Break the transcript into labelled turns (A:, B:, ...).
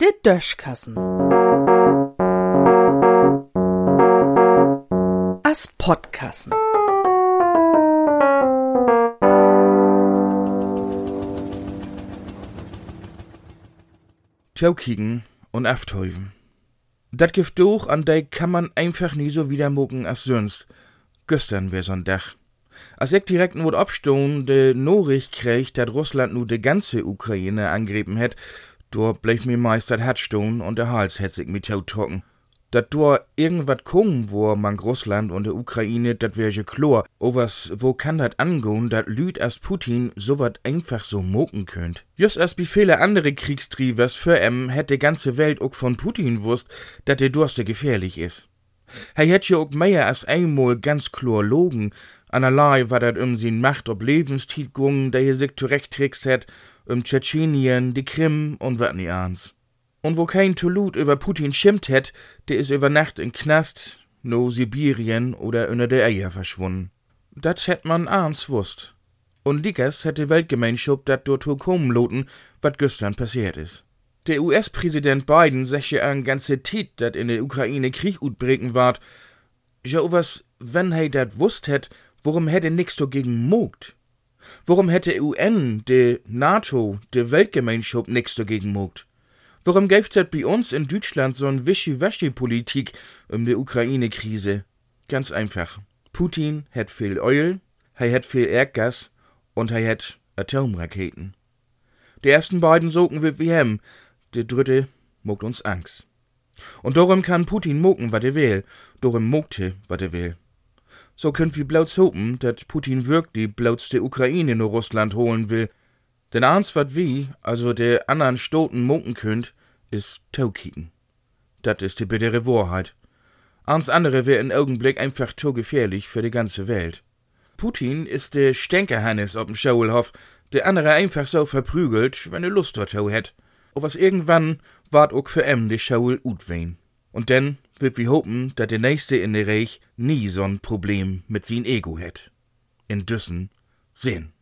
A: Der Döschkassen. As Podkassen.
B: Taukigen und Aftäufen. Dat Gift doch, an dei kann man einfach nie so wieder mucken als sonst. Gestern wär so'n Dach. Als ich direkt nur abstohn de Norich krieg, dat Russland nu de ganze Ukraine angrieben het, do bleif mir meist dat Herzstohn und der Hals hätt sich mit trocken. Dat do irgendwat kommen, wo man Russland und der Ukraine, dat wär je klar. O was, wo kann dat angehen, dat Lüd as Putin so wat einfach so moken könnt? Just as wie viele andere Kriegstriebers für em hätte ganze Welt auch von Putin wusst, dat der Durste gefährlich is. Er hätt ja auch mehr als einmal ganz klar logen, Anerlei war dat um sin Macht ob Lebenstiet gung, der hier sich zurechttrickst hat, um Tschetschenien, die Krim und wat nie ans. Und wo kein Tolut über Putin schimpft hätt, der is über Nacht in Knast, no Sibirien oder unter der Eier verschwunden. Dat hätt man ahns wusst. Und Dickers hätte Weltgemeinschaft dat dort kommen loten, wat gestern passiert is. Der US-Präsident Biden säche an ganze Tit, dat in der Ukraine Krieg utbreken ward. Ja, was, wenn he dat wusst hätt, Worum hätte nix dagegen mogt? Worum hätte UN, de NATO, de Weltgemeinschaft nix dagegen mogt? Warum gäb's das bei uns in Deutschland so'n Wischi-Waschi-Politik um die Ukraine-Krise? Ganz einfach. Putin hat viel Öl, er hat viel Erdgas und er hat Atomraketen. Die ersten beiden sogen wir wie hem, der dritte mogt uns Angst. Und darum kann Putin mogen, wat er will, darum mogte, wat er will. So könnt wir blauts hopen, dat Putin wirklich blauts de Ukraine nur Russland holen will. Denn eins wat wie, also der anderen Stoten munken könnt, is Taukiken. Dat is die bittere Wahrheit. Ans andere wär in Augenblick einfach zu gefährlich für die ganze Welt. Putin ist der Stänkerhannes ob'm Schauelhof, der andere einfach so verprügelt, wenn er Lust dazu hätt. O was irgendwann ward ook für em de Schaul utwein. Und denn wird wir hopen, dat der Nächste in der Reich nie so'n Problem mit sin Ego hätt. In Düssen sehen.